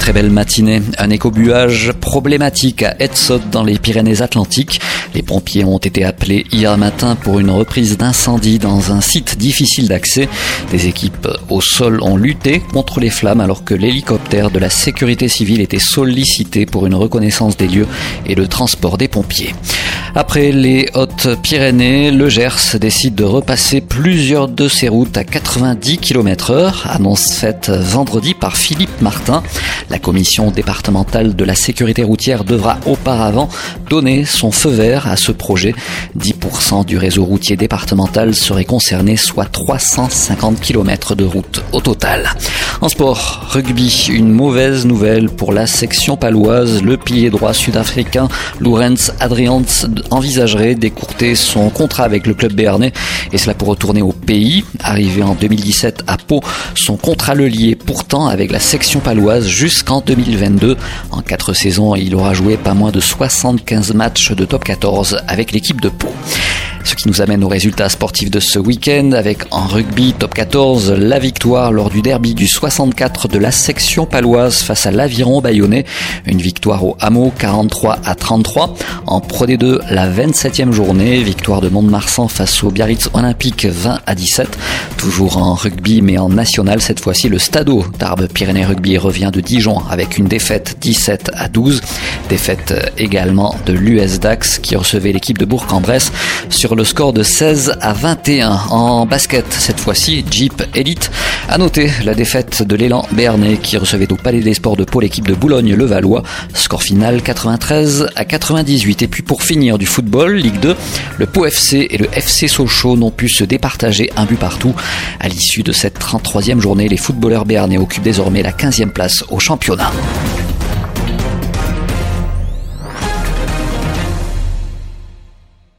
Très belle matinée. Un écobuage problématique à Edsod dans les Pyrénées-Atlantiques. Les pompiers ont été appelés hier matin pour une reprise d'incendie dans un site difficile d'accès. Des équipes au sol ont lutté contre les flammes alors que l'hélicoptère de la sécurité civile était sollicité pour une reconnaissance des lieux et le transport des pompiers. Après les Hautes-Pyrénées, le Gers décide de repasser plusieurs de ses routes à 90 km heure, annonce faite vendredi par Philippe Martin. La commission départementale de la sécurité routière devra auparavant donner son feu vert à ce projet. 10% du réseau routier départemental serait concerné, soit 350 km de route au total. En sport, rugby, une mauvaise nouvelle pour la section paloise. Le pilier droit sud-africain Lorenz Adrians envisagerait d'écourter son contrat avec le club béarnais et cela pour retourner au pays. Arrivé en 2017 à Pau, son contrat le liait pourtant avec la section paloise jusqu'en 2022. En quatre saisons, il aura joué pas moins de 75 matchs de top 14 avec l'équipe de Pau. Ce qui nous amène aux résultats sportifs de ce week-end avec en rugby top 14 la victoire lors du derby du 64 de la section paloise face à l'Aviron bayonnais. Une victoire au hameau 43 à 33. En Pro D2 la 27e journée, victoire de Mont-de-Marsan face au Biarritz Olympique 20 à 17. Toujours en rugby mais en national cette fois-ci le Stadeau Tarbes Pyrénées Rugby revient de Dijon avec une défaite 17 à 12. Défaite également de l'US Dax qui recevait l'équipe de Bourg-en-Bresse sur le score de 16 à 21 en basket. Cette fois-ci, Jeep Elite a noté la défaite de l'élan Béarnais qui recevait au Palais des Sports de Pau l'équipe de Boulogne-le-Valois. Score final 93 à 98. Et puis pour finir du football, Ligue 2, le Pau FC et le FC Sochaux n'ont pu se départager un but partout. À l'issue de cette 33e journée, les footballeurs béarnais occupent désormais la 15e place au championnat.